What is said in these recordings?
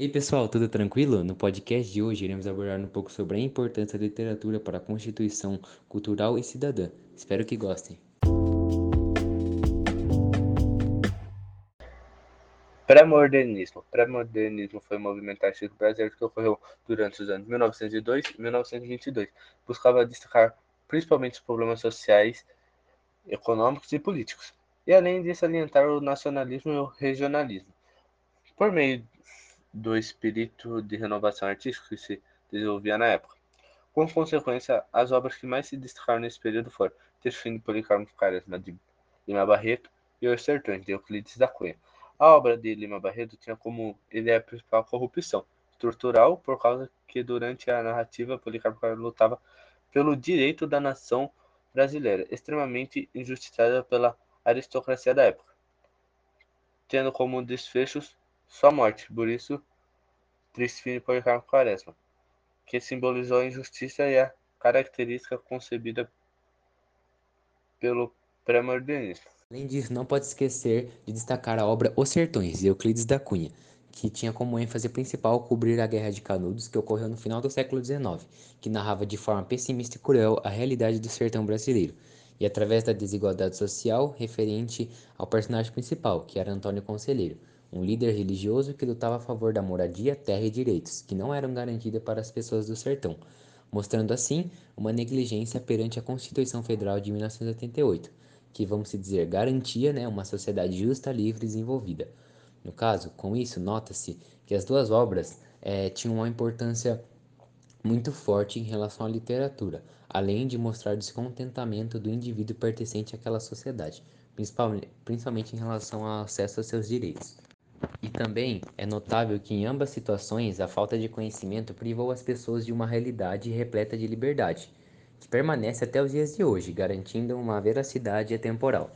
E aí pessoal, tudo tranquilo? No podcast de hoje iremos abordar um pouco sobre a importância da literatura para a constituição cultural e cidadã. Espero que gostem. Pré-modernismo. Pré-modernismo foi um movimento artístico brasileiro que ocorreu durante os anos 1902 e 1922. Buscava destacar principalmente os problemas sociais, econômicos e políticos, e além de salientar o nacionalismo e o regionalismo. Por meio do espírito de renovação artística que se desenvolvia na época. Com consequência, as obras que mais se destacaram nesse período foram Texto de Policarpo Quaresma de Lima Barreto e Os Sertões de Euclides da Cunha. A obra de Lima Barreto tinha como ideia principal a corrupção estrutural, por causa que durante a narrativa Policarpo Quaresma lutava pelo direito da nação brasileira, extremamente injustiçada pela aristocracia da época, tendo como desfechos sua morte, por isso, triste fim de Policarpo Quaresma, que simbolizou a injustiça e a característica concebida pelo pré-modernismo. Além disso, não pode esquecer de destacar a obra Os Sertões, de Euclides da Cunha, que tinha como ênfase principal cobrir a Guerra de Canudos, que ocorreu no final do século XIX, que narrava de forma pessimista e cruel a realidade do sertão brasileiro, e através da desigualdade social referente ao personagem principal, que era Antônio Conselheiro, um líder religioso que lutava a favor da moradia, terra e direitos, que não eram garantidos para as pessoas do sertão, mostrando assim uma negligência perante a Constituição Federal de 1988, que, vamos dizer, garantia né, uma sociedade justa, livre e desenvolvida. No caso, com isso, nota-se que as duas obras é, tinham uma importância muito forte em relação à literatura, além de mostrar descontentamento do indivíduo pertencente àquela sociedade, principalmente em relação ao acesso aos seus direitos. E também é notável que em ambas situações a falta de conhecimento privou as pessoas de uma realidade repleta de liberdade, que permanece até os dias de hoje, garantindo uma veracidade atemporal.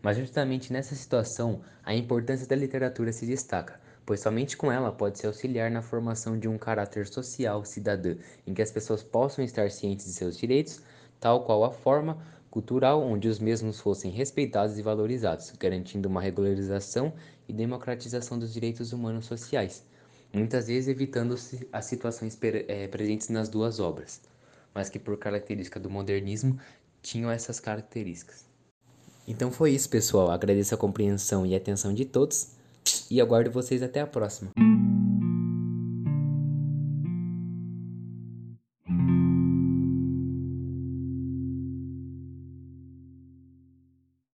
Mas justamente nessa situação, a importância da literatura se destaca, pois somente com ela pode se auxiliar na formação de um caráter social cidadã, em que as pessoas possam estar cientes de seus direitos, tal qual a forma cultural onde os mesmos fossem respeitados e valorizados, garantindo uma regularização e democratização dos direitos humanos sociais, muitas vezes evitando-se as situações é, presentes nas duas obras, mas que por característica do modernismo tinham essas características. Então foi isso, pessoal. Agradeço a compreensão e atenção de todos e aguardo vocês até a próxima.